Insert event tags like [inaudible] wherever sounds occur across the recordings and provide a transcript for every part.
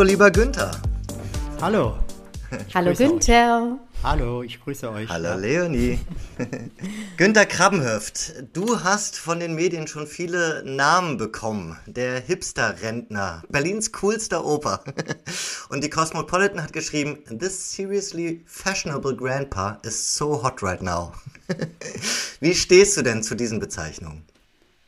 Hallo, lieber Günther. Hallo. [laughs] Hallo Günther. Hallo, ich grüße euch. Hallo Leonie. [laughs] Günther Krabbenhöft, du hast von den Medien schon viele Namen bekommen. Der Hipster-Rentner, Berlins coolster Oper. [laughs] Und die Cosmopolitan hat geschrieben, This seriously fashionable grandpa is so hot right now. Wie stehst du denn zu diesen Bezeichnungen?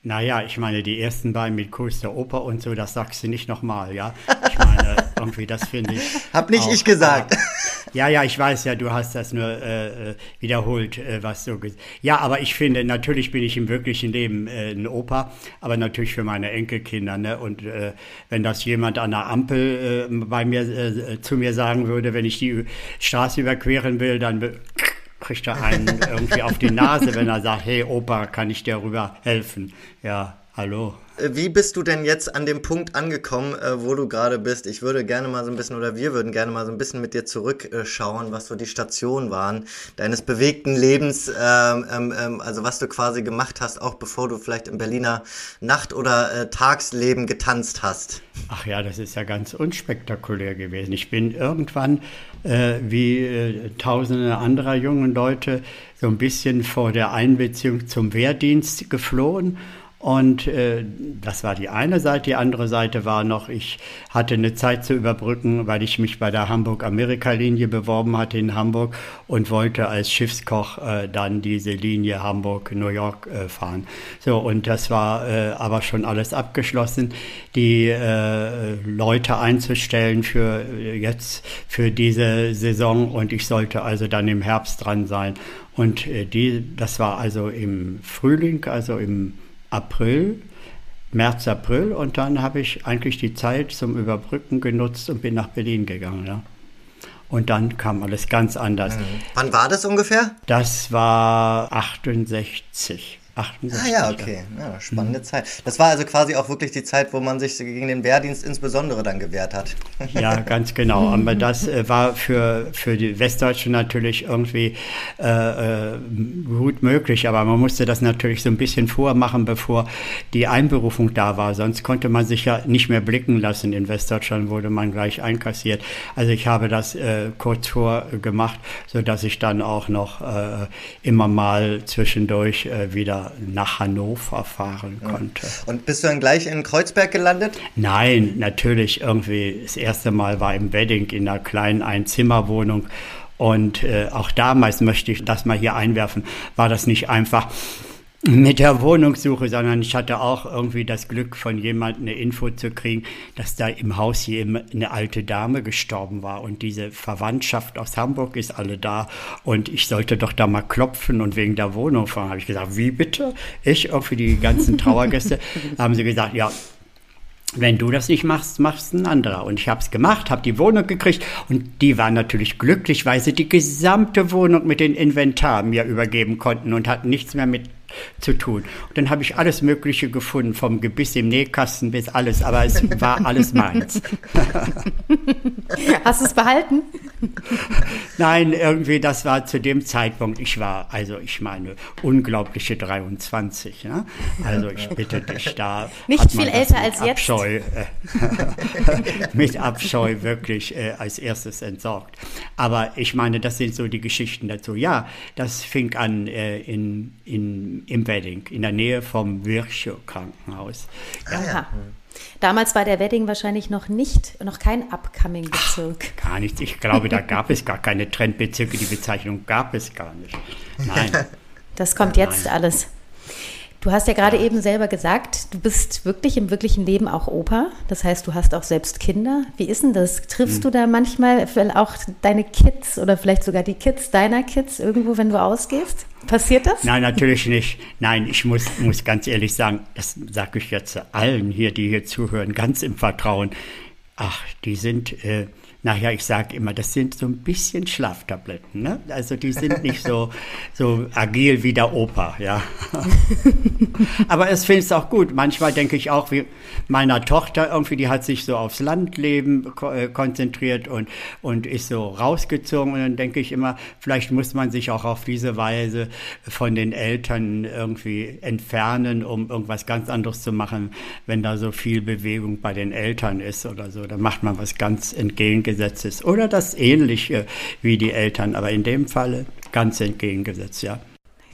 Naja, ich meine, die ersten beiden mit coolster Oper und so, das sagst du nicht nochmal, ja? Ich meine, [laughs] irgendwie, das finde ich. Hab nicht auch, ich gesagt. Ja, ja, ich weiß ja, du hast das nur äh, äh wiederholt, äh, was so. Ja, aber ich finde, natürlich bin ich im wirklichen Leben äh, ein Opa, aber natürlich für meine Enkelkinder. Ne? Und äh, wenn das jemand an der Ampel äh, bei mir äh, zu mir sagen würde, wenn ich die Straße überqueren will, dann kriegt er einen irgendwie auf die Nase, wenn er sagt, hey Opa, kann ich dir rüber helfen? Ja, hallo. Äh, wie bist du denn jetzt an dem Punkt angekommen, äh, wo du gerade bist? Ich würde gerne mal so ein bisschen, oder wir würden gerne mal so ein bisschen mit dir zurückschauen, was so die Stationen waren deines bewegten Lebens, ähm, ähm, ähm, also was du quasi gemacht hast, auch bevor du vielleicht im Berliner Nacht- oder äh, Tagsleben getanzt hast. Ach ja, das ist ja ganz unspektakulär gewesen. Ich bin irgendwann, äh, wie äh, tausende anderer jungen Leute, so ein bisschen vor der Einbeziehung zum Wehrdienst geflohen und äh, das war die eine Seite. Die andere Seite war noch, ich hatte eine Zeit zu überbrücken, weil ich mich bei der Hamburg-Amerika-Linie beworben hatte in Hamburg und wollte als Schiffskoch äh, dann diese Linie Hamburg-New York äh, fahren. So, und das war äh, aber schon alles abgeschlossen, die äh, Leute einzustellen für äh, jetzt, für diese Saison. Und ich sollte also dann im Herbst dran sein. Und äh, die, das war also im Frühling, also im April, März, April und dann habe ich eigentlich die Zeit zum Überbrücken genutzt und bin nach Berlin gegangen. Ja. Und dann kam alles ganz anders. Mhm. Wann war das ungefähr? Das war 68. 68. Ah ja, okay. Ja, spannende mhm. Zeit. Das war also quasi auch wirklich die Zeit, wo man sich gegen den Wehrdienst insbesondere dann gewehrt hat. [laughs] Ja, ganz genau. Aber das äh, war für, für die Westdeutschen natürlich irgendwie äh, äh, gut möglich. Aber man musste das natürlich so ein bisschen vormachen, bevor die Einberufung da war. Sonst konnte man sich ja nicht mehr blicken lassen. In Westdeutschland wurde man gleich einkassiert. Also ich habe das äh, kurz vor gemacht, sodass ich dann auch noch äh, immer mal zwischendurch äh, wieder nach Hannover fahren konnte. Und bist du dann gleich in Kreuzberg gelandet? Nein, natürlich irgendwie. Das erste Mal war im Wedding in einer kleinen Einzimmerwohnung. Und äh, auch damals möchte ich das mal hier einwerfen, war das nicht einfach mit der Wohnungssuche, sondern ich hatte auch irgendwie das Glück, von jemandem eine Info zu kriegen, dass da im Haus hier eine alte Dame gestorben war und diese Verwandtschaft aus Hamburg ist alle da und ich sollte doch da mal klopfen und wegen der Wohnung fahren. Habe ich gesagt, wie bitte? Ich auch für die ganzen Trauergäste. [laughs] haben sie gesagt, ja, wenn du das nicht machst, machst ein anderer. Und ich habe es gemacht, habe die Wohnung gekriegt und die waren natürlich glücklich, weil sie die gesamte Wohnung mit dem Inventar mir übergeben konnten und hatten nichts mehr mit zu tun. Und dann habe ich alles Mögliche gefunden, vom Gebiss im Nähkasten bis alles, aber es war alles meins. Hast du es behalten? Nein, irgendwie, das war zu dem Zeitpunkt, ich war, also ich meine, unglaubliche 23. Ja? Also ich bitte dich, da. Nicht viel älter als Abscheu, jetzt. Äh, [laughs] mit Abscheu wirklich äh, als erstes entsorgt. Aber ich meine, das sind so die Geschichten dazu. Ja, das fing an äh, in, in im Wedding, in der Nähe vom Virchow-Krankenhaus. Ja. ja. Damals war der Wedding wahrscheinlich noch nicht, noch kein Upcoming-Bezirk. Gar nichts. Ich glaube, da gab es gar keine Trendbezirke. Die Bezeichnung gab es gar nicht. Nein. Das kommt jetzt Nein. alles. Du hast ja gerade eben selber gesagt, du bist wirklich im wirklichen Leben auch Opa. Das heißt, du hast auch selbst Kinder. Wie ist denn das? Triffst hm. du da manchmal auch deine Kids oder vielleicht sogar die Kids deiner Kids irgendwo, wenn du ausgehst? Passiert das? Nein, natürlich nicht. Nein, ich muss, muss ganz ehrlich sagen, das sage ich jetzt allen hier, die hier zuhören, ganz im Vertrauen. Ach, die sind äh, Naja, ich sage immer, das sind so ein bisschen Schlaftabletten. Ne? Also die sind nicht so, [laughs] so agil wie der Opa, ja. [laughs] Aber es finde ich auch gut. Manchmal denke ich auch, wie meiner Tochter irgendwie, die hat sich so aufs Landleben äh, konzentriert und, und ist so rausgezogen. Und dann denke ich immer, vielleicht muss man sich auch auf diese Weise von den Eltern irgendwie entfernen, um irgendwas ganz anderes zu machen, wenn da so viel Bewegung bei den Eltern ist oder so. Dann macht man was ganz entgegengesetztes entgegengesetztes oder das ähnliche wie die Eltern, aber in dem Falle ganz entgegengesetzt, ja.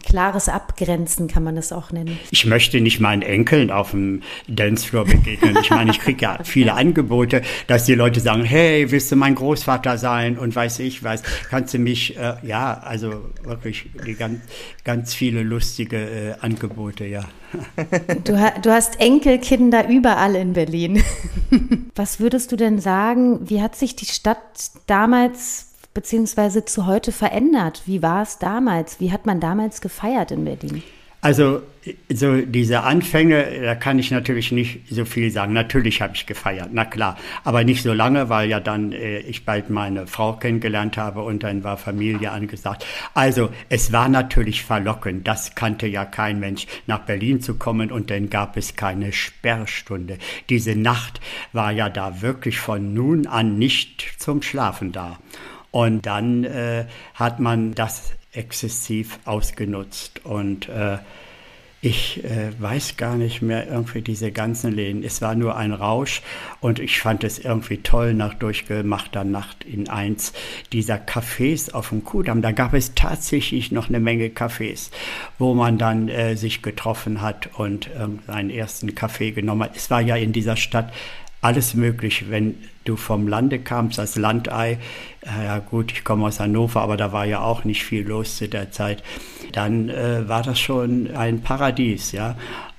Klares Abgrenzen kann man das auch nennen. Ich möchte nicht meinen Enkeln auf dem Dancefloor begegnen. Ich meine, ich kriege ja [laughs] viele Angebote, dass die Leute sagen, hey, willst du mein Großvater sein und weiß ich was, kannst du mich, äh, ja, also wirklich ganz, ganz viele lustige äh, Angebote, ja. [laughs] Du, du hast Enkelkinder überall in Berlin. [laughs] Was würdest du denn sagen, wie hat sich die Stadt damals beziehungsweise zu heute verändert? Wie war es damals? Wie hat man damals gefeiert in Berlin? Also so diese Anfänge, da kann ich natürlich nicht so viel sagen. Natürlich habe ich gefeiert, na klar, aber nicht so lange, weil ja dann äh, ich bald meine Frau kennengelernt habe und dann war Familie angesagt. Also es war natürlich verlockend, das kannte ja kein Mensch, nach Berlin zu kommen und dann gab es keine Sperrstunde. Diese Nacht war ja da wirklich von nun an nicht zum Schlafen da. Und dann äh, hat man das exzessiv ausgenutzt. Und äh, ich äh, weiß gar nicht mehr irgendwie diese ganzen Läden. Es war nur ein Rausch und ich fand es irgendwie toll nach durchgemachter Nacht in eins dieser Cafés auf dem Kudamm. Da gab es tatsächlich noch eine Menge Cafés, wo man dann äh, sich getroffen hat und äh, seinen ersten Kaffee genommen hat. Es war ja in dieser Stadt alles möglich, wenn du vom Lande kamst als Landei, äh, ja gut, ich komme aus Hannover, aber da war ja auch nicht viel los zu der Zeit, dann äh, war das schon ein Paradies, ja.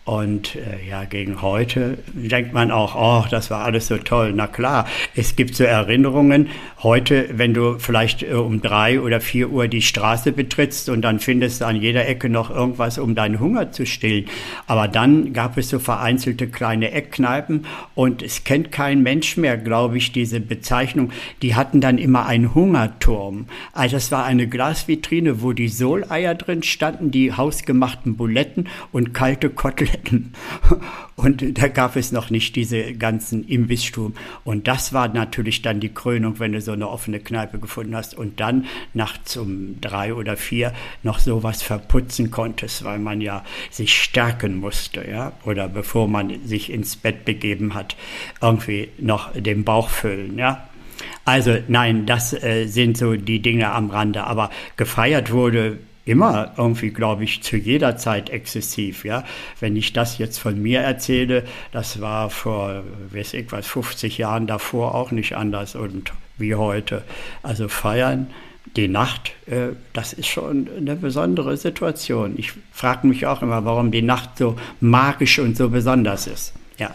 Und äh, ja, gegen heute denkt man auch, oh, das war alles so toll. Na klar, es gibt so Erinnerungen. Heute, wenn du vielleicht äh, um drei oder vier Uhr die Straße betrittst und dann findest du an jeder Ecke noch irgendwas, um deinen Hunger zu stillen. Aber dann gab es so vereinzelte kleine Eckkneipen und es kennt kein Mensch mehr, glaube ich, diese Bezeichnung. Die hatten dann immer einen Hungerturm. Also das war eine Glasvitrine, wo die Soleier drin standen, die hausgemachten Buletten und kalte Koteletten hätten. [laughs] Und da gab es noch nicht diese ganzen Imbissstuben. Und das war natürlich dann die Krönung, wenn du so eine offene Kneipe gefunden hast und dann nachts um drei oder vier noch sowas verputzen konntest, weil man ja sich stärken musste, ja, oder bevor man sich ins Bett begeben hat, irgendwie noch den Bauch füllen, ja. Also nein, das äh, sind so die Dinge am Rande. Aber gefeiert wurde immer irgendwie, glaube ich, zu jeder Zeit exzessiv. Ja? Wenn ich das jetzt von mir erzähle, das war vor, weiß ich was, 50 Jahren davor auch nicht anders und wie heute. Also feiern, die Nacht, äh, das ist schon eine besondere Situation. Ich frage mich auch immer, warum die Nacht so magisch und so besonders ist. Ja.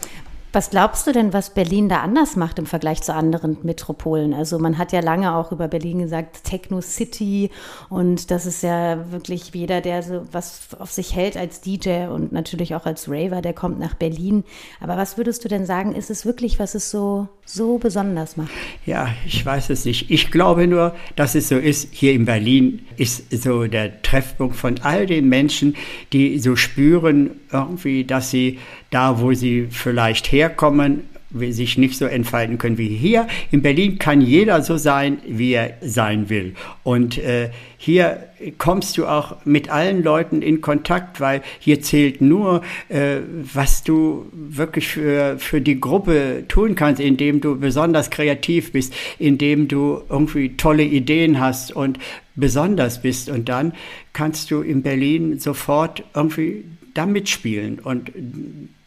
Was glaubst du denn, was Berlin da anders macht im Vergleich zu anderen Metropolen? Also man hat ja lange auch über Berlin gesagt, Techno City und das ist ja wirklich jeder, der so was auf sich hält als DJ und natürlich auch als Raver, der kommt nach Berlin. Aber was würdest du denn sagen, ist es wirklich, was es so, so besonders macht? Ja, ich weiß es nicht. Ich glaube nur, dass es so ist, hier in Berlin ist so der Treffpunkt von all den Menschen, die so spüren irgendwie, dass sie da, wo sie vielleicht herkommen, sich nicht so entfalten können wie hier. In Berlin kann jeder so sein, wie er sein will. Und äh, hier kommst du auch mit allen Leuten in Kontakt, weil hier zählt nur, äh, was du wirklich für, für die Gruppe tun kannst, indem du besonders kreativ bist, indem du irgendwie tolle Ideen hast und besonders bist. Und dann kannst du in Berlin sofort irgendwie da mitspielen und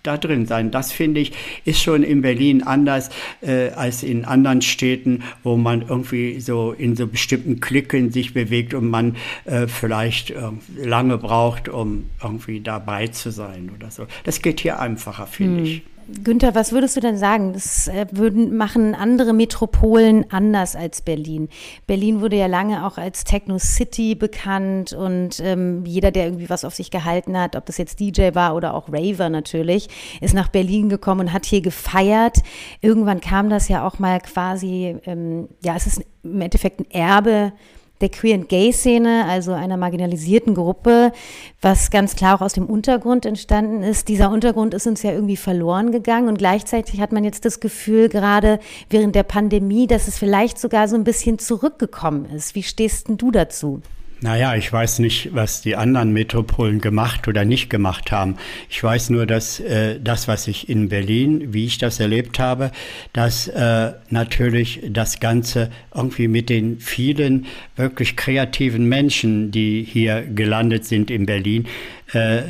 da drin sein. Das finde ich ist schon in Berlin anders äh, als in anderen Städten, wo man irgendwie so in so bestimmten Klicken sich bewegt und man äh, vielleicht äh, lange braucht, um irgendwie dabei zu sein oder so. Das geht hier einfacher, finde hm. ich. Günther, was würdest du denn sagen? Das äh, würden, machen andere Metropolen anders als Berlin. Berlin wurde ja lange auch als Techno City bekannt und ähm, jeder, der irgendwie was auf sich gehalten hat, ob das jetzt DJ war oder auch Raver natürlich, ist nach Berlin gekommen und hat hier gefeiert. Irgendwann kam das ja auch mal quasi, ähm, ja, es ist im Endeffekt ein Erbe der Queer and Gay Szene, also einer marginalisierten Gruppe, was ganz klar auch aus dem Untergrund entstanden ist. Dieser Untergrund ist uns ja irgendwie verloren gegangen und gleichzeitig hat man jetzt das Gefühl, gerade während der Pandemie, dass es vielleicht sogar so ein bisschen zurückgekommen ist. Wie stehst denn du dazu? Naja, ich weiß nicht, was die anderen Metropolen gemacht oder nicht gemacht haben. Ich weiß nur, dass äh, das, was ich in Berlin, wie ich das erlebt habe, dass äh, natürlich das Ganze irgendwie mit den vielen wirklich kreativen Menschen, die hier gelandet sind in Berlin, äh,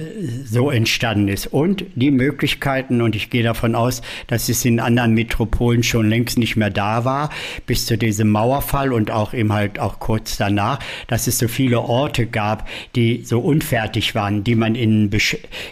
so entstanden ist. Und die Möglichkeiten, und ich gehe davon aus, dass es in anderen Metropolen schon längst nicht mehr da war, bis zu diesem Mauerfall und auch eben halt auch kurz danach, dass es so viele Orte gab, die so unfertig waren, die man in,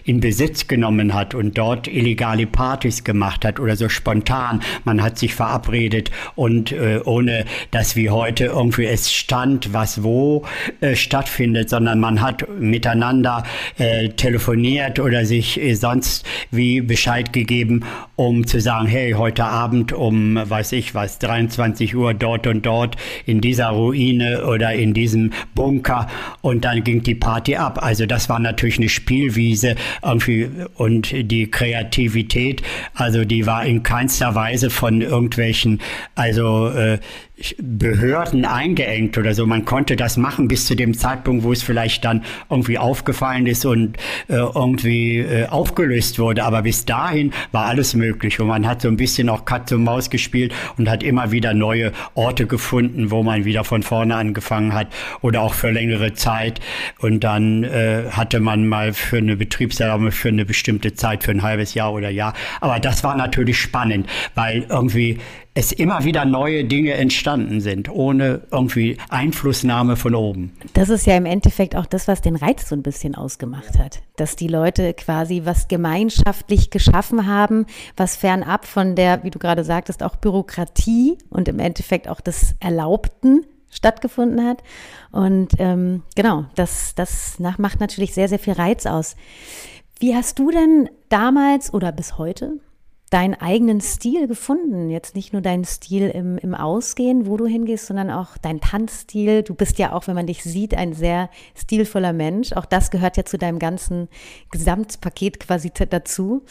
in Besitz genommen hat und dort illegale Partys gemacht hat oder so spontan. Man hat sich verabredet und äh, ohne, dass wie heute irgendwie es stand, was wo äh, stattfindet, sondern man hat miteinander äh, telefoniert oder sich äh, sonst wie Bescheid gegeben, um zu sagen, hey, heute Abend um, weiß ich was, 23 Uhr dort und dort in dieser Ruine oder in diesem Bunker und dann ging die Party ab. Also das war natürlich eine Spielwiese irgendwie und die Kreativität, also die war in keinster Weise von irgendwelchen, also äh, Behörden eingeengt oder so. Man konnte das machen bis zu dem Zeitpunkt, wo es vielleicht dann irgendwie aufgefallen ist und äh, irgendwie äh, aufgelöst wurde. Aber bis dahin war alles möglich und man hat so ein bisschen auch Katze und Maus gespielt und hat immer wieder neue Orte gefunden, wo man wieder von vorne angefangen hat oder auch für längere Zeit. Und dann äh, hatte man mal für eine Betriebserlaubnis für eine bestimmte Zeit, für ein halbes Jahr oder Jahr. Aber das war natürlich spannend, weil irgendwie es immer wieder neue Dinge entstanden sind, ohne irgendwie Einflussnahme von oben. Das ist ja im Endeffekt auch das, was den Reiz so ein bisschen ausgemacht hat, dass die Leute quasi was gemeinschaftlich geschaffen haben, was fernab von der, wie du gerade sagtest, auch Bürokratie und im Endeffekt auch des Erlaubten stattgefunden hat. Und ähm, genau, das, das macht natürlich sehr, sehr viel Reiz aus. Wie hast du denn damals oder bis heute deinen eigenen Stil gefunden. Jetzt nicht nur deinen Stil im, im Ausgehen, wo du hingehst, sondern auch dein Tanzstil. Du bist ja auch, wenn man dich sieht, ein sehr stilvoller Mensch. Auch das gehört ja zu deinem ganzen Gesamtpaket quasi dazu.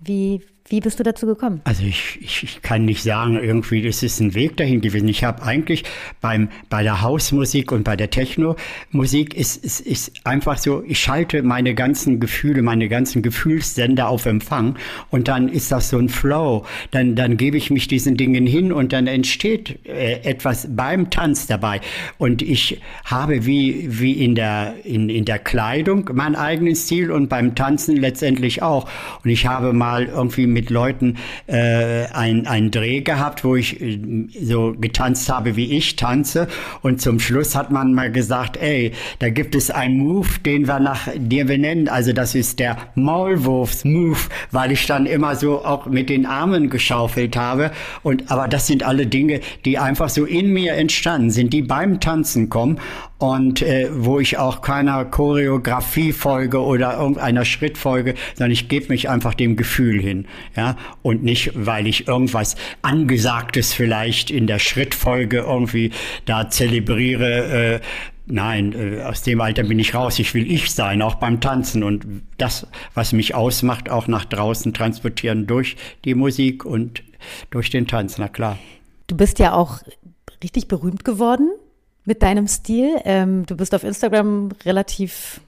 Wie, wie bist du dazu gekommen? Also ich, ich, ich kann nicht sagen, irgendwie ist ein Weg dahin gewesen. Ich habe eigentlich beim, bei der Hausmusik und bei der Techno-Musik ist, ist, ist einfach so, ich schalte meine ganzen Gefühle, meine ganzen Gefühlssender auf Empfang und dann ist das so ein Flow. Dann, dann gebe ich mich diesen Dingen hin und dann entsteht äh, etwas beim Tanz dabei. Und ich habe wie, wie in, der, in, in der Kleidung meinen eigenen Stil und beim Tanzen letztendlich auch. Und ich habe mal irgendwie mit mit Leuten äh, ein, einen Dreh gehabt, wo ich äh, so getanzt habe, wie ich tanze. Und zum Schluss hat man mal gesagt, ey, da gibt es einen Move, den wir nach dir benennen. Also das ist der Maulwurfs-Move, weil ich dann immer so auch mit den Armen geschaufelt habe. Und aber das sind alle Dinge, die einfach so in mir entstanden sind, die beim Tanzen kommen und äh, wo ich auch keiner Choreografie folge oder irgendeiner Schrittfolge, sondern ich gebe mich einfach dem Gefühl hin, ja, und nicht, weil ich irgendwas Angesagtes vielleicht in der Schrittfolge irgendwie da zelebriere, äh, Nein, äh, aus dem Alter bin ich raus. Ich will ich sein, auch beim Tanzen und das, was mich ausmacht, auch nach draußen transportieren durch die Musik und durch den Tanz, na klar. Du bist ja auch richtig berühmt geworden mit deinem Stil. Ähm, du bist auf Instagram relativ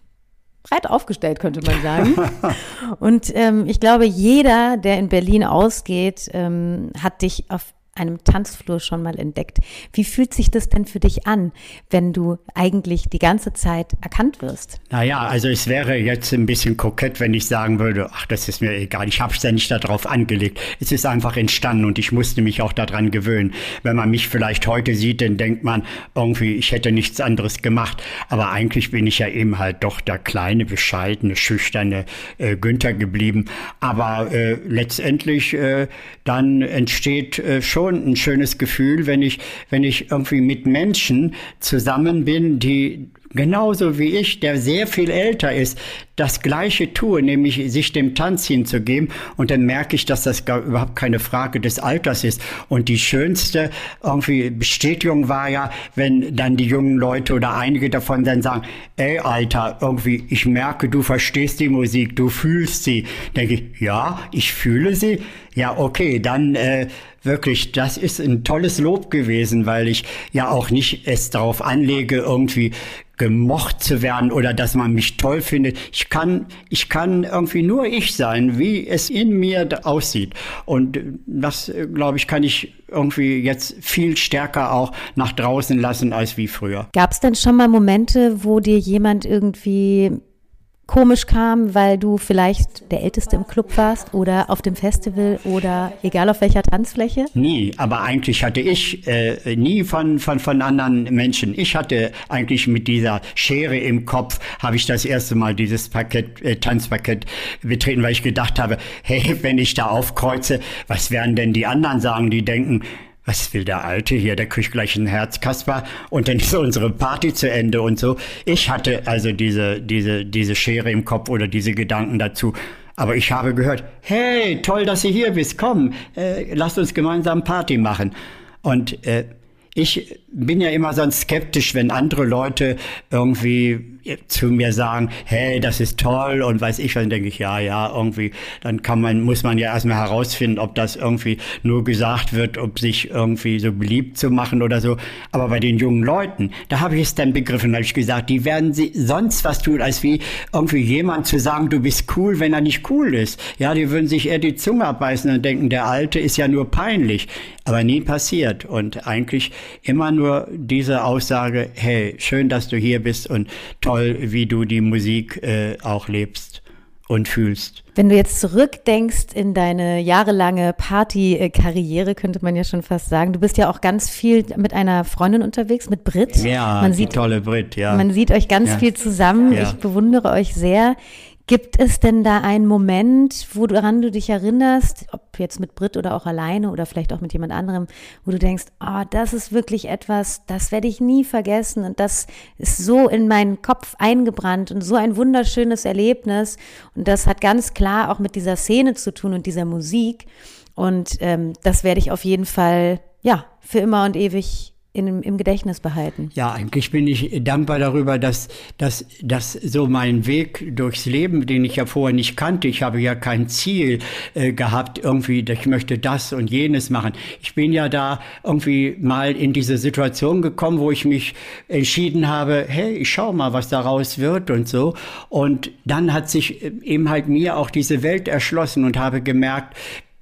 breit aufgestellt, könnte man sagen. [laughs] Und ähm, ich glaube, jeder, der in Berlin ausgeht, ähm, hat dich auf einem Tanzflur schon mal entdeckt. Wie fühlt sich das denn für dich an, wenn du eigentlich die ganze Zeit erkannt wirst? Naja, also es wäre jetzt ein bisschen kokett, wenn ich sagen würde, ach, das ist mir egal, ich habe es ja nicht darauf angelegt. Es ist einfach entstanden und ich musste mich auch daran gewöhnen. Wenn man mich vielleicht heute sieht, dann denkt man irgendwie, ich hätte nichts anderes gemacht. Aber eigentlich bin ich ja eben halt doch der kleine, bescheidene, schüchterne äh, Günther geblieben. Aber äh, letztendlich äh, dann entsteht äh, schon schon ein schönes Gefühl, wenn ich, wenn ich irgendwie mit Menschen zusammen bin, die genauso wie ich, der sehr viel älter ist, das Gleiche tue, nämlich sich dem Tanz hinzugeben. Und dann merke ich, dass das überhaupt keine Frage des Alters ist. Und die schönste irgendwie Bestätigung war ja, wenn dann die jungen Leute oder einige davon dann sagen, ey Alter, irgendwie, ich merke, du verstehst die Musik, du fühlst sie. Denke ich, ja, ich fühle sie. Ja, okay, dann äh, wirklich, das ist ein tolles Lob gewesen, weil ich ja auch nicht es darauf anlege, irgendwie gemocht zu werden oder dass man mich toll findet. Ich kann, ich kann irgendwie nur ich sein, wie es in mir aussieht. Und das, glaube ich, kann ich irgendwie jetzt viel stärker auch nach draußen lassen als wie früher. Gab es denn schon mal Momente, wo dir jemand irgendwie komisch kam, weil du vielleicht der Älteste im Club warst oder auf dem Festival oder egal auf welcher Tanzfläche? Nie, aber eigentlich hatte ich äh, nie von, von, von anderen Menschen. Ich hatte eigentlich mit dieser Schere im Kopf, habe ich das erste Mal dieses Parkett, äh, Tanzparkett betreten, weil ich gedacht habe, hey, wenn ich da aufkreuze, was werden denn die anderen sagen, die denken, was will der Alte hier? Der kriegt gleich ein Herzkasper und dann ist unsere Party zu Ende und so. Ich hatte also diese, diese, diese Schere im Kopf oder diese Gedanken dazu. Aber ich habe gehört, hey, toll, dass ihr hier bist, komm, äh, lasst uns gemeinsam Party machen. Und äh, ich bin ja immer sonst skeptisch, wenn andere Leute irgendwie zu mir sagen, hey, das ist toll und weiß ich, dann denke ich, ja, ja, irgendwie, dann kann man, muss man ja erstmal herausfinden, ob das irgendwie nur gesagt wird, ob sich irgendwie so beliebt zu machen oder so. Aber bei den jungen Leuten, da habe ich es dann begriffen, habe ich gesagt, die werden sie sonst was tun, als wie irgendwie jemand zu sagen, du bist cool, wenn er nicht cool ist. Ja, die würden sich eher die Zunge abbeißen und denken, der Alte ist ja nur peinlich. Aber nie passiert. Und eigentlich immer nur diese Aussage, hey, schön, dass du hier bist und toll, wie du die Musik äh, auch lebst und fühlst. Wenn du jetzt zurückdenkst in deine jahrelange Partykarriere, könnte man ja schon fast sagen, du bist ja auch ganz viel mit einer Freundin unterwegs, mit Brit. Ja, man sieht, tolle Brit, ja. Man sieht euch ganz ja. viel zusammen. Ja. Ich bewundere euch sehr. Gibt es denn da einen Moment, woran du dich erinnerst, ob jetzt mit Brit oder auch alleine oder vielleicht auch mit jemand anderem, wo du denkst, oh, das ist wirklich etwas, das werde ich nie vergessen und das ist so in meinen Kopf eingebrannt und so ein wunderschönes Erlebnis. Und das hat ganz klar auch mit dieser Szene zu tun und dieser Musik. Und ähm, das werde ich auf jeden Fall, ja, für immer und ewig in, im Gedächtnis behalten? Ja, eigentlich bin ich dankbar darüber, dass, dass, dass so mein Weg durchs Leben, den ich ja vorher nicht kannte, ich habe ja kein Ziel äh, gehabt, irgendwie, ich möchte das und jenes machen. Ich bin ja da irgendwie mal in diese Situation gekommen, wo ich mich entschieden habe, hey, ich schau mal, was daraus wird und so. Und dann hat sich eben halt mir auch diese Welt erschlossen und habe gemerkt,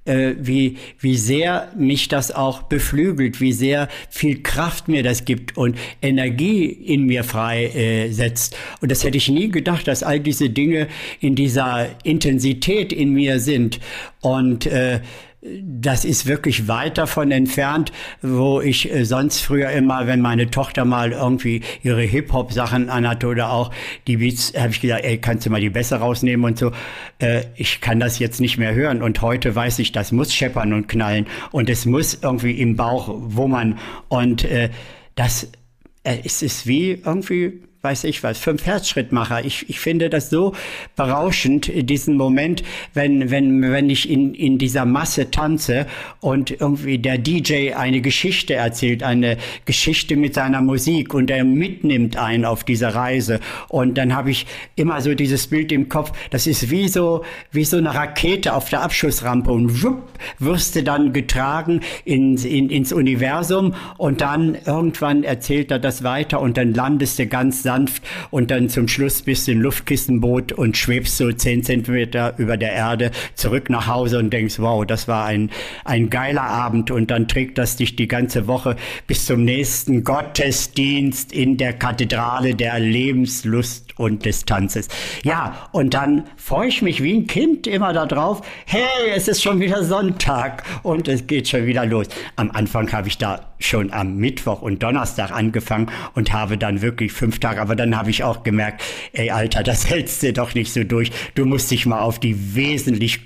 äh, wie, wie sehr mich das auch beflügelt, wie sehr viel Kraft mir das gibt und Energie in mir freisetzt. Äh, und das hätte ich nie gedacht, dass all diese Dinge in dieser Intensität in mir sind. Und äh, das ist wirklich weit davon entfernt, wo ich äh, sonst früher immer, wenn meine Tochter mal irgendwie ihre Hip-Hop-Sachen anhatte oder auch die Beats, habe ich gesagt, ey, kannst du mal die besser rausnehmen und so. Äh, ich kann das jetzt nicht mehr hören. Und heute weiß ich, das muss scheppern und knallen. Und es muss irgendwie im Bauch wummern. Und äh, das äh, es ist wie irgendwie weiß ich was, fünf Herzschrittmacher. Ich, ich finde das so berauschend, diesen Moment, wenn, wenn, wenn ich in, in dieser Masse tanze und irgendwie der DJ eine Geschichte erzählt, eine Geschichte mit seiner Musik und er mitnimmt einen auf diese Reise. Und dann habe ich immer so dieses Bild im Kopf, das ist wie so, wie so eine Rakete auf der Abschussrampe und wupp, wirst du dann getragen ins, in, ins Universum und dann irgendwann erzählt er das weiter und dann landest du ganz sanft und dann zum Schluss bist du in Luftkissenboot und schwebst so zehn Zentimeter über der Erde zurück nach Hause und denkst, wow, das war ein, ein geiler Abend und dann trägt das dich die ganze Woche bis zum nächsten Gottesdienst in der Kathedrale der Lebenslust und des Tanzes. Ja, und dann freue ich mich wie ein Kind immer darauf, hey, es ist schon wieder Sonntag und es geht schon wieder los. Am Anfang habe ich da schon am Mittwoch und Donnerstag angefangen und habe dann wirklich fünf Tage, aber dann habe ich auch gemerkt, ey Alter, [laughs] das hältst du doch nicht so durch. Du musst dich mal auf die wesentlich,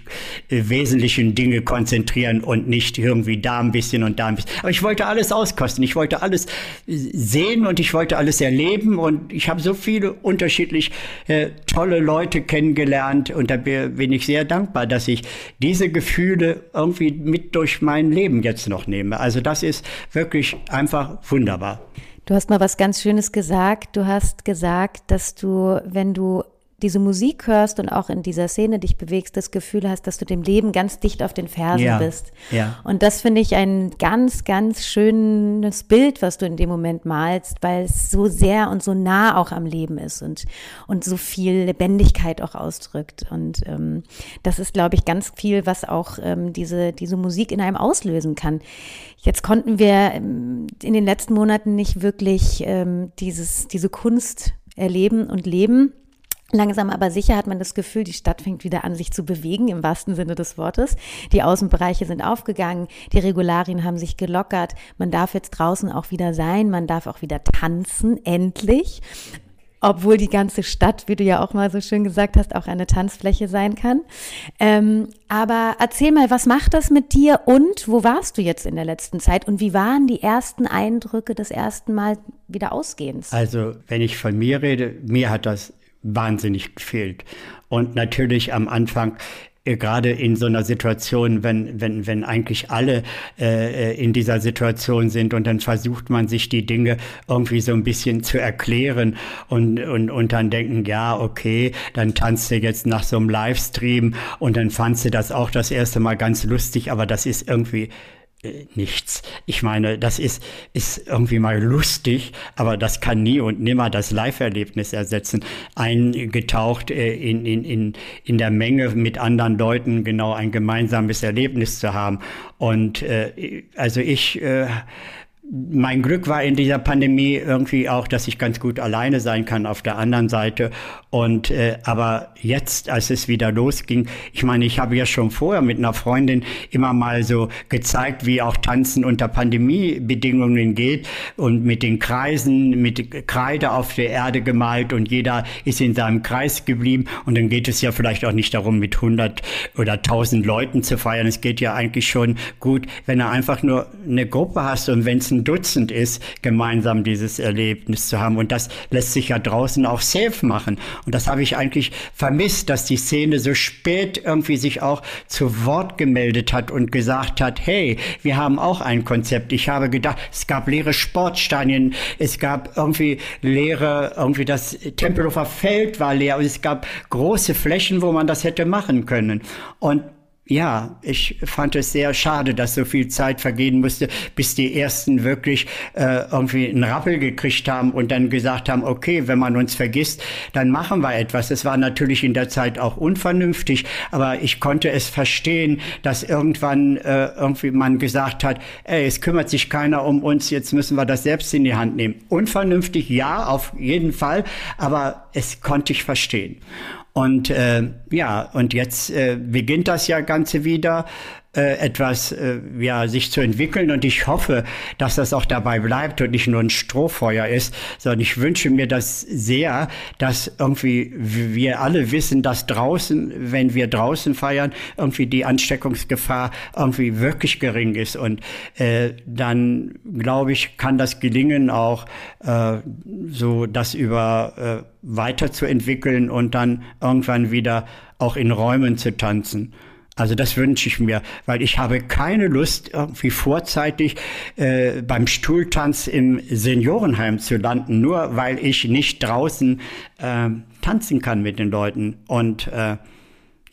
äh, wesentlichen Dinge konzentrieren und nicht irgendwie da ein bisschen und da ein bisschen. Aber ich wollte alles auskosten, ich wollte alles sehen und ich wollte alles erleben und ich habe so viele unterschiedlich äh, tolle Leute kennengelernt und da bin ich sehr dankbar, dass ich diese Gefühle irgendwie mit durch mein Leben jetzt noch nehme. Also das ist wirklich einfach wunderbar. Du hast mal was ganz Schönes gesagt. Du hast gesagt, dass du, wenn du diese Musik hörst und auch in dieser Szene dich bewegst, das Gefühl hast, dass du dem Leben ganz dicht auf den Fersen ja, bist. Ja. Und das finde ich ein ganz, ganz schönes Bild, was du in dem Moment malst, weil es so sehr und so nah auch am Leben ist und, und so viel Lebendigkeit auch ausdrückt. Und ähm, das ist, glaube ich, ganz viel, was auch ähm, diese, diese Musik in einem auslösen kann. Jetzt konnten wir ähm, in den letzten Monaten nicht wirklich ähm, dieses, diese Kunst erleben und leben. Langsam aber sicher hat man das Gefühl, die Stadt fängt wieder an, sich zu bewegen, im wahrsten Sinne des Wortes. Die Außenbereiche sind aufgegangen, die Regularien haben sich gelockert. Man darf jetzt draußen auch wieder sein, man darf auch wieder tanzen, endlich. Obwohl die ganze Stadt, wie du ja auch mal so schön gesagt hast, auch eine Tanzfläche sein kann. Ähm, aber erzähl mal, was macht das mit dir und wo warst du jetzt in der letzten Zeit und wie waren die ersten Eindrücke des ersten Mal wieder ausgehens? Also, wenn ich von mir rede, mir hat das wahnsinnig gefehlt. Und natürlich am Anfang äh, gerade in so einer Situation, wenn, wenn, wenn eigentlich alle äh, in dieser Situation sind und dann versucht man sich die Dinge irgendwie so ein bisschen zu erklären und, und, und dann denken, ja, okay, dann tanzt du jetzt nach so einem Livestream und dann fandst du das auch das erste Mal ganz lustig, aber das ist irgendwie äh, nichts. Ich meine, das ist, ist irgendwie mal lustig, aber das kann nie und nimmer das Live-Erlebnis ersetzen. Eingetaucht äh, in, in, in, in der Menge mit anderen Leuten genau ein gemeinsames Erlebnis zu haben. Und äh, also ich äh, mein Glück war in dieser Pandemie irgendwie auch, dass ich ganz gut alleine sein kann auf der anderen Seite. Und äh, aber jetzt, als es wieder losging, ich meine, ich habe ja schon vorher mit einer Freundin immer mal so gezeigt, wie auch Tanzen unter Pandemiebedingungen geht und mit den Kreisen, mit Kreide auf der Erde gemalt und jeder ist in seinem Kreis geblieben. Und dann geht es ja vielleicht auch nicht darum, mit 100 oder 1000 Leuten zu feiern. Es geht ja eigentlich schon gut, wenn du einfach nur eine Gruppe hast und wenn es ein Dutzend ist, gemeinsam dieses Erlebnis zu haben. Und das lässt sich ja draußen auch safe machen. Und das habe ich eigentlich vermisst, dass die Szene so spät irgendwie sich auch zu Wort gemeldet hat und gesagt hat, hey, wir haben auch ein Konzept. Ich habe gedacht, es gab leere Sportstadien, es gab irgendwie leere, irgendwie das Tempelhofer Feld war leer und es gab große Flächen, wo man das hätte machen können. Und ja, ich fand es sehr schade, dass so viel Zeit vergehen musste, bis die ersten wirklich äh, irgendwie einen Rappel gekriegt haben und dann gesagt haben, okay, wenn man uns vergisst, dann machen wir etwas. Es war natürlich in der Zeit auch unvernünftig, aber ich konnte es verstehen, dass irgendwann äh, irgendwie man gesagt hat, ey, es kümmert sich keiner um uns, jetzt müssen wir das selbst in die Hand nehmen. Unvernünftig, ja, auf jeden Fall, aber es konnte ich verstehen. Und äh, ja, und jetzt äh, beginnt das ja Ganze wieder äh, etwas äh, ja, sich zu entwickeln. Und ich hoffe, dass das auch dabei bleibt und nicht nur ein Strohfeuer ist, sondern ich wünsche mir das sehr, dass irgendwie wir alle wissen, dass draußen, wenn wir draußen feiern, irgendwie die Ansteckungsgefahr irgendwie wirklich gering ist. Und äh, dann, glaube ich, kann das gelingen, auch äh, so das über äh, weiterzuentwickeln und dann irgendwann wieder auch in Räumen zu tanzen. Also das wünsche ich mir, weil ich habe keine Lust, irgendwie vorzeitig äh, beim Stuhltanz im Seniorenheim zu landen, nur weil ich nicht draußen äh, tanzen kann mit den Leuten. Und äh,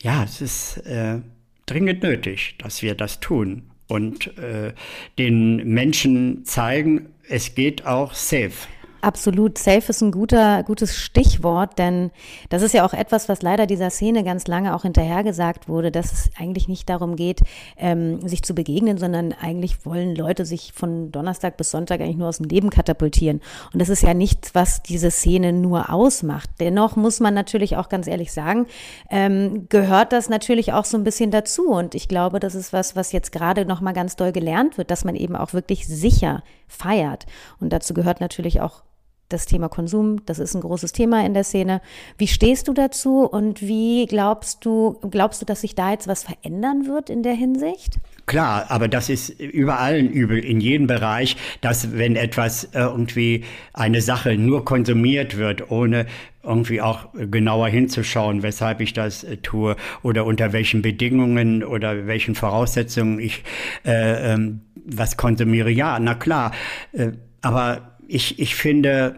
ja, es ist äh, dringend nötig, dass wir das tun und äh, den Menschen zeigen, es geht auch safe. Absolut. Safe ist ein guter, gutes Stichwort, denn das ist ja auch etwas, was leider dieser Szene ganz lange auch hinterhergesagt wurde, dass es eigentlich nicht darum geht, ähm, sich zu begegnen, sondern eigentlich wollen Leute sich von Donnerstag bis Sonntag eigentlich nur aus dem Leben katapultieren. Und das ist ja nichts, was diese Szene nur ausmacht. Dennoch muss man natürlich auch ganz ehrlich sagen, ähm, gehört das natürlich auch so ein bisschen dazu. Und ich glaube, das ist was, was jetzt gerade nochmal ganz doll gelernt wird, dass man eben auch wirklich sicher feiert. Und dazu gehört natürlich auch das Thema Konsum, das ist ein großes Thema in der Szene. Wie stehst du dazu und wie glaubst du, glaubst du, dass sich da jetzt was verändern wird in der Hinsicht? Klar, aber das ist überall ein Übel, in jedem Bereich, dass wenn etwas irgendwie eine Sache nur konsumiert wird, ohne irgendwie auch genauer hinzuschauen, weshalb ich das äh, tue oder unter welchen Bedingungen oder welchen Voraussetzungen ich äh, ähm, was konsumiere. Ja, na klar, äh, aber ich, ich finde,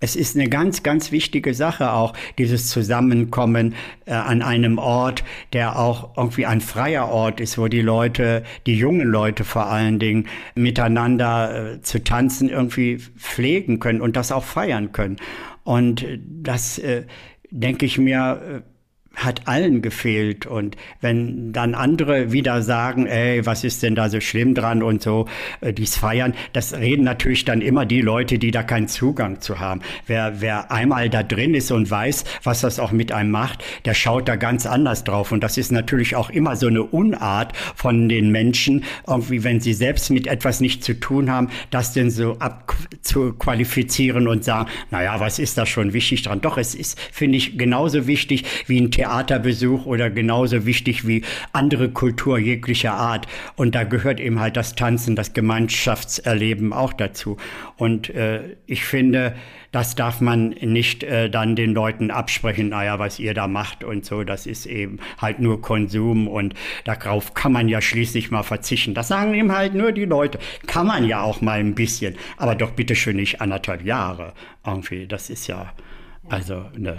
es ist eine ganz, ganz wichtige Sache auch, dieses Zusammenkommen äh, an einem Ort, der auch irgendwie ein freier Ort ist, wo die Leute, die jungen Leute vor allen Dingen, miteinander äh, zu tanzen irgendwie pflegen können und das auch feiern können. Und das, äh, denke ich mir, äh, hat allen gefehlt. Und wenn dann andere wieder sagen, ey, was ist denn da so schlimm dran und so, äh, dies feiern, das reden natürlich dann immer die Leute, die da keinen Zugang zu haben. Wer, wer einmal da drin ist und weiß, was das auch mit einem macht, der schaut da ganz anders drauf. Und das ist natürlich auch immer so eine Unart von den Menschen, irgendwie, wenn sie selbst mit etwas nicht zu tun haben, das denn so abzuqualifizieren und sagen, naja, was ist da schon wichtig dran? Doch, es ist, finde ich, genauso wichtig wie ein Theaterbesuch oder genauso wichtig wie andere Kultur jeglicher Art. Und da gehört eben halt das Tanzen, das Gemeinschaftserleben auch dazu. Und äh, ich finde, das darf man nicht äh, dann den Leuten absprechen, naja, was ihr da macht und so, das ist eben halt nur Konsum und darauf kann man ja schließlich mal verzichten. Das sagen eben halt nur die Leute. Kann man ja auch mal ein bisschen, aber doch bitte schön nicht anderthalb Jahre irgendwie. Das ist ja also eine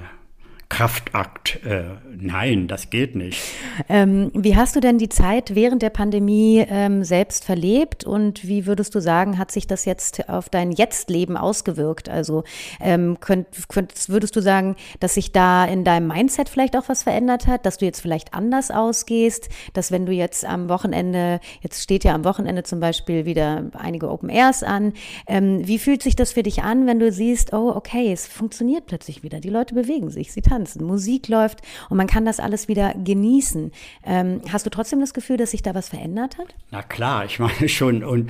Kraftakt. Äh, nein, das geht nicht. Ähm, wie hast du denn die Zeit während der Pandemie ähm, selbst verlebt und wie würdest du sagen, hat sich das jetzt auf dein Jetztleben ausgewirkt? Also ähm, könnt, könnt, würdest du sagen, dass sich da in deinem Mindset vielleicht auch was verändert hat, dass du jetzt vielleicht anders ausgehst, dass wenn du jetzt am Wochenende, jetzt steht ja am Wochenende zum Beispiel wieder einige Open Airs an, ähm, wie fühlt sich das für dich an, wenn du siehst, oh okay, es funktioniert plötzlich wieder, die Leute bewegen sich, sie tanzen? Tanzen, Musik läuft und man kann das alles wieder genießen. Ähm, hast du trotzdem das Gefühl, dass sich da was verändert hat? Na klar, ich meine schon. Und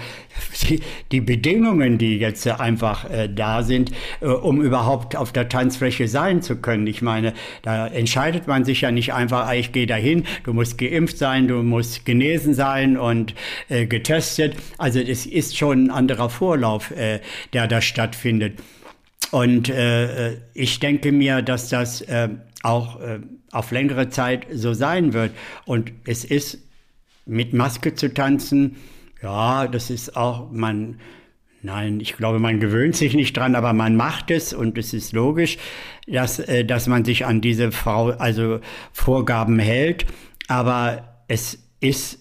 die, die Bedingungen, die jetzt einfach äh, da sind, äh, um überhaupt auf der Tanzfläche sein zu können. Ich meine, da entscheidet man sich ja nicht einfach, ah, ich gehe dahin, du musst geimpft sein, du musst genesen sein und äh, getestet. Also es ist schon ein anderer Vorlauf, äh, der da stattfindet. Und äh, ich denke mir, dass das äh, auch äh, auf längere Zeit so sein wird. Und es ist mit Maske zu tanzen, ja, das ist auch, man, nein, ich glaube, man gewöhnt sich nicht dran, aber man macht es und es ist logisch, dass, äh, dass man sich an diese Frau, also Vorgaben hält. Aber es ist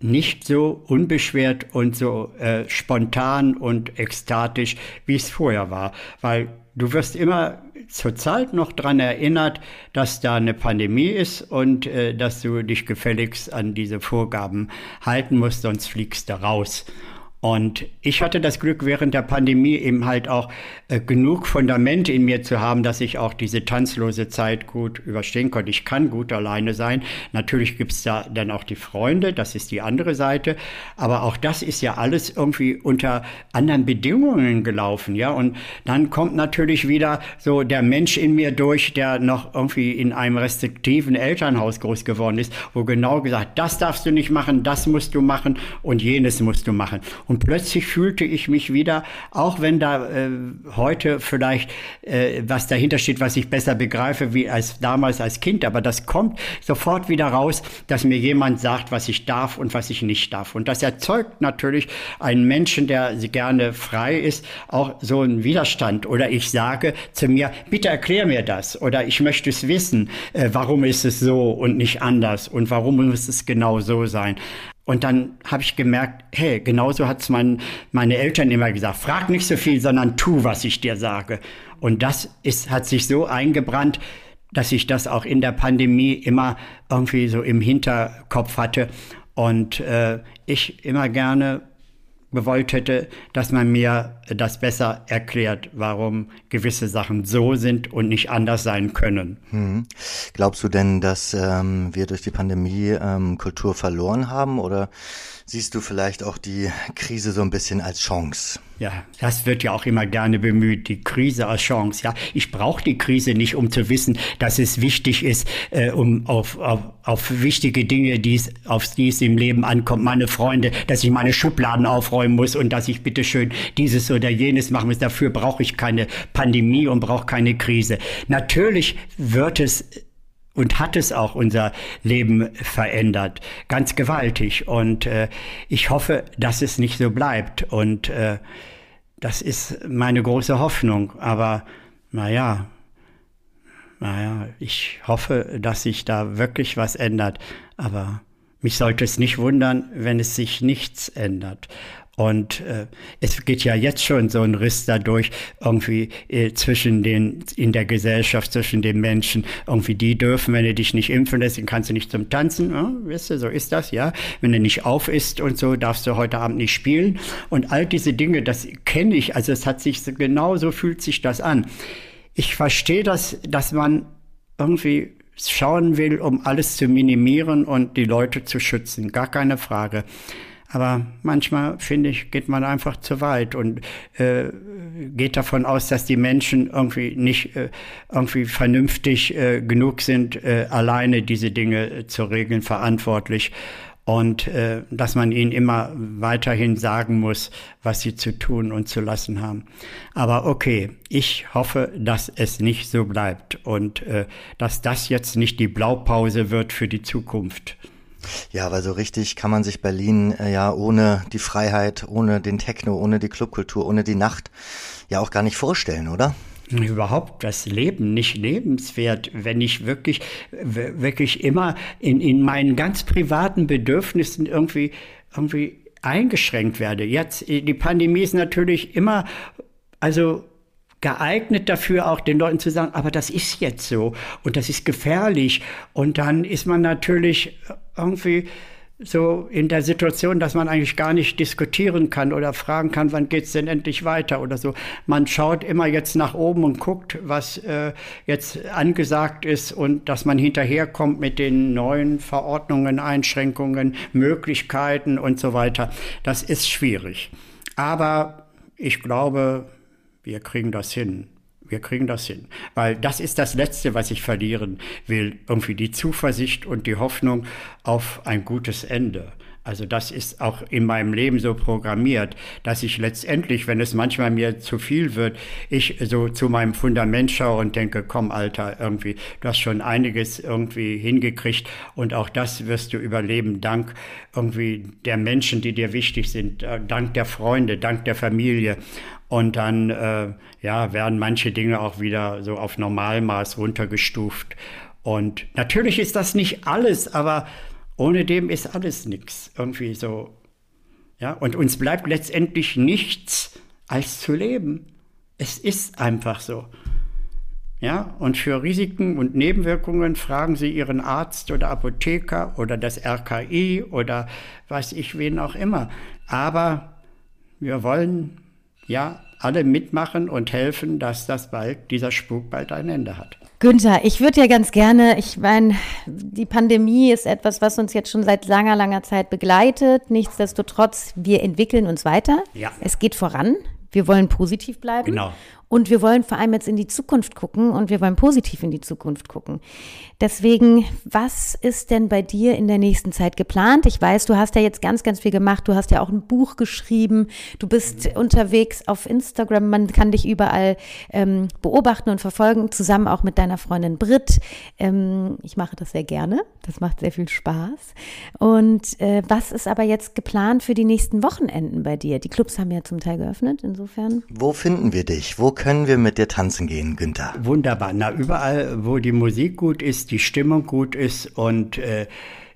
nicht so unbeschwert und so äh, spontan und ekstatisch, wie es vorher war. Weil du wirst immer zur Zeit noch daran erinnert, dass da eine Pandemie ist und äh, dass du dich gefälligst an diese Vorgaben halten musst, sonst fliegst du raus. Und ich hatte das Glück, während der Pandemie eben halt auch äh, genug Fundament in mir zu haben, dass ich auch diese tanzlose Zeit gut überstehen konnte. Ich kann gut alleine sein. Natürlich gibt's da dann auch die Freunde, das ist die andere Seite. Aber auch das ist ja alles irgendwie unter anderen Bedingungen gelaufen, ja. Und dann kommt natürlich wieder so der Mensch in mir durch, der noch irgendwie in einem restriktiven Elternhaus groß geworden ist, wo genau gesagt, das darfst du nicht machen, das musst du machen und jenes musst du machen. Und plötzlich fühlte ich mich wieder, auch wenn da äh, heute vielleicht äh, was dahinter steht, was ich besser begreife wie als damals als Kind, aber das kommt sofort wieder raus, dass mir jemand sagt, was ich darf und was ich nicht darf. Und das erzeugt natürlich einen Menschen, der gerne frei ist, auch so einen Widerstand. Oder ich sage zu mir, bitte erklär mir das. Oder ich möchte es wissen, äh, warum ist es so und nicht anders und warum muss es genau so sein. Und dann habe ich gemerkt, hey, genauso hat's mein, meine Eltern immer gesagt, frag nicht so viel, sondern tu, was ich dir sage. Und das ist, hat sich so eingebrannt, dass ich das auch in der Pandemie immer irgendwie so im Hinterkopf hatte und äh, ich immer gerne gewollt hätte, dass man mir das besser erklärt, warum gewisse Sachen so sind und nicht anders sein können. Hm. Glaubst du denn, dass ähm, wir durch die Pandemie ähm, Kultur verloren haben oder siehst du vielleicht auch die Krise so ein bisschen als Chance? Ja, das wird ja auch immer gerne bemüht, die Krise als Chance. Ja, ich brauche die Krise nicht, um zu wissen, dass es wichtig ist, äh, um auf, auf, auf wichtige Dinge, die's, auf die es im Leben ankommt, meine Freunde, dass ich meine Schubladen aufräumen muss und dass ich bitteschön dieses oder jenes machen muss. Dafür brauche ich keine Pandemie und brauche keine Krise. Natürlich wird es und hat es auch unser Leben verändert, ganz gewaltig. Und äh, ich hoffe, dass es nicht so bleibt. Und äh, das ist meine große Hoffnung. Aber naja, naja, ich hoffe, dass sich da wirklich was ändert. Aber mich sollte es nicht wundern, wenn es sich nichts ändert. Und äh, es geht ja jetzt schon so ein Riss dadurch, irgendwie äh, zwischen den, in der Gesellschaft, zwischen den Menschen. Irgendwie die dürfen, wenn du dich nicht impfen lässt, dann kannst du nicht zum Tanzen. Ja, weißt du, so ist das, ja. Wenn du nicht auf isst und so, darfst du heute Abend nicht spielen. Und all diese Dinge, das kenne ich. Also es hat sich, genau so fühlt sich das an. Ich verstehe das, dass man irgendwie schauen will, um alles zu minimieren und die Leute zu schützen. Gar keine Frage. Aber manchmal, finde ich, geht man einfach zu weit und äh, geht davon aus, dass die Menschen irgendwie nicht äh, irgendwie vernünftig äh, genug sind, äh, alleine diese Dinge äh, zu regeln, verantwortlich. Und äh, dass man ihnen immer weiterhin sagen muss, was sie zu tun und zu lassen haben. Aber okay, ich hoffe, dass es nicht so bleibt und äh, dass das jetzt nicht die Blaupause wird für die Zukunft. Ja, weil so richtig kann man sich Berlin äh, ja ohne die Freiheit, ohne den Techno, ohne die Clubkultur, ohne die Nacht ja auch gar nicht vorstellen, oder? überhaupt das Leben nicht lebenswert, wenn ich wirklich, wirklich immer in, in meinen ganz privaten Bedürfnissen irgendwie, irgendwie eingeschränkt werde. Jetzt, die Pandemie ist natürlich immer, also geeignet dafür, auch den Leuten zu sagen, aber das ist jetzt so und das ist gefährlich. Und dann ist man natürlich irgendwie so in der Situation, dass man eigentlich gar nicht diskutieren kann oder fragen kann, wann geht's denn endlich weiter oder so. Man schaut immer jetzt nach oben und guckt, was äh, jetzt angesagt ist und dass man hinterherkommt mit den neuen Verordnungen, Einschränkungen, Möglichkeiten und so weiter. Das ist schwierig. Aber ich glaube, wir kriegen das hin. Wir kriegen das hin. Weil das ist das Letzte, was ich verlieren will. Irgendwie die Zuversicht und die Hoffnung auf ein gutes Ende. Also das ist auch in meinem Leben so programmiert, dass ich letztendlich, wenn es manchmal mir zu viel wird, ich so zu meinem Fundament schaue und denke, komm Alter, irgendwie, du hast schon einiges irgendwie hingekriegt und auch das wirst du überleben, dank irgendwie der Menschen, die dir wichtig sind, äh, dank der Freunde, dank der Familie. Und dann äh, ja, werden manche Dinge auch wieder so auf Normalmaß runtergestuft. Und natürlich ist das nicht alles, aber ohne dem ist alles nichts. Irgendwie so. Ja, und uns bleibt letztendlich nichts als zu leben. Es ist einfach so. Ja, und für Risiken und Nebenwirkungen fragen Sie Ihren Arzt oder Apotheker oder das RKI oder weiß ich wen auch immer. Aber wir wollen ja alle mitmachen und helfen, dass das bald, dieser Spuk bald ein Ende hat. Günther, ich würde ja ganz gerne, ich meine, die Pandemie ist etwas, was uns jetzt schon seit langer, langer Zeit begleitet. Nichtsdestotrotz, wir entwickeln uns weiter. Ja. Es geht voran. Wir wollen positiv bleiben. Genau. Und wir wollen vor allem jetzt in die Zukunft gucken und wir wollen positiv in die Zukunft gucken. Deswegen, was ist denn bei dir in der nächsten Zeit geplant? Ich weiß, du hast ja jetzt ganz, ganz viel gemacht. Du hast ja auch ein Buch geschrieben. Du bist mhm. unterwegs auf Instagram. Man kann dich überall ähm, beobachten und verfolgen, zusammen auch mit deiner Freundin Brit. Ähm, ich mache das sehr gerne. Das macht sehr viel Spaß. Und äh, was ist aber jetzt geplant für die nächsten Wochenenden bei dir? Die Clubs haben ja zum Teil geöffnet, insofern. Wo finden wir dich? Wo können wir mit dir tanzen gehen, Günther? Wunderbar. Na, überall, wo die Musik gut ist, die Stimmung gut ist und äh,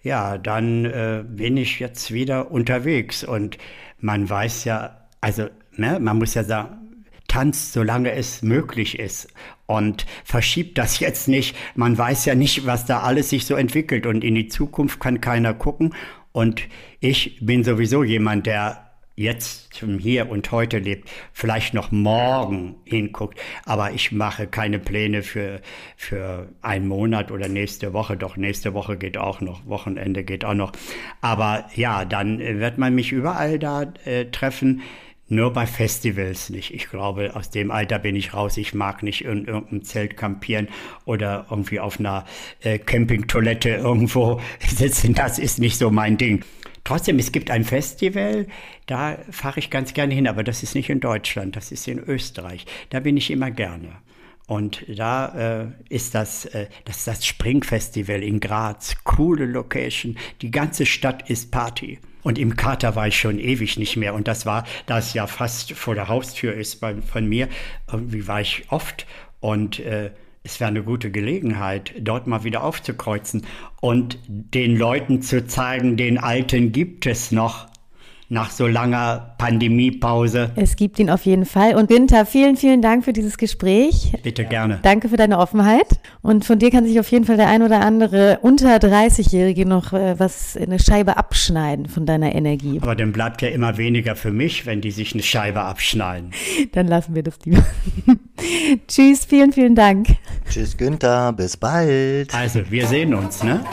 ja, dann äh, bin ich jetzt wieder unterwegs und man weiß ja, also ne, man muss ja sagen, tanzt, solange es möglich ist und verschiebt das [laughs] jetzt nicht. Man weiß ja nicht, was da alles sich so entwickelt und in die Zukunft kann keiner gucken. Und ich bin sowieso jemand, der jetzt zum Hier und heute lebt, vielleicht noch morgen hinguckt, aber ich mache keine Pläne für, für einen Monat oder nächste Woche, doch nächste Woche geht auch noch, Wochenende geht auch noch. Aber ja, dann wird man mich überall da äh, treffen. Nur bei Festivals nicht. Ich glaube, aus dem Alter bin ich raus. Ich mag nicht in irgendeinem Zelt kampieren oder irgendwie auf einer äh, Campingtoilette irgendwo [laughs] sitzen. Das ist nicht so mein Ding. Trotzdem, es gibt ein Festival, da fahre ich ganz gerne hin, aber das ist nicht in Deutschland, das ist in Österreich. Da bin ich immer gerne. Und da äh, ist das, äh, das ist das Springfestival in Graz. Coole Location. Die ganze Stadt ist Party. Und im Kater war ich schon ewig nicht mehr. Und das war, da es ja fast vor der Haustür ist bei, von mir, irgendwie war ich oft. Und äh, es wäre eine gute Gelegenheit, dort mal wieder aufzukreuzen und den Leuten zu zeigen, den Alten gibt es noch nach so langer Pandemiepause. Es gibt ihn auf jeden Fall. Und Günther, vielen, vielen Dank für dieses Gespräch. Bitte gerne. Danke für deine Offenheit. Und von dir kann sich auf jeden Fall der ein oder andere unter 30-Jährige noch äh, was, eine Scheibe abschneiden von deiner Energie. Aber dann bleibt ja immer weniger für mich, wenn die sich eine Scheibe abschneiden. [laughs] Dann lassen wir das lieber. [laughs] Tschüss, vielen, vielen Dank. Tschüss, Günther. Bis bald. Also, wir sehen uns, ne?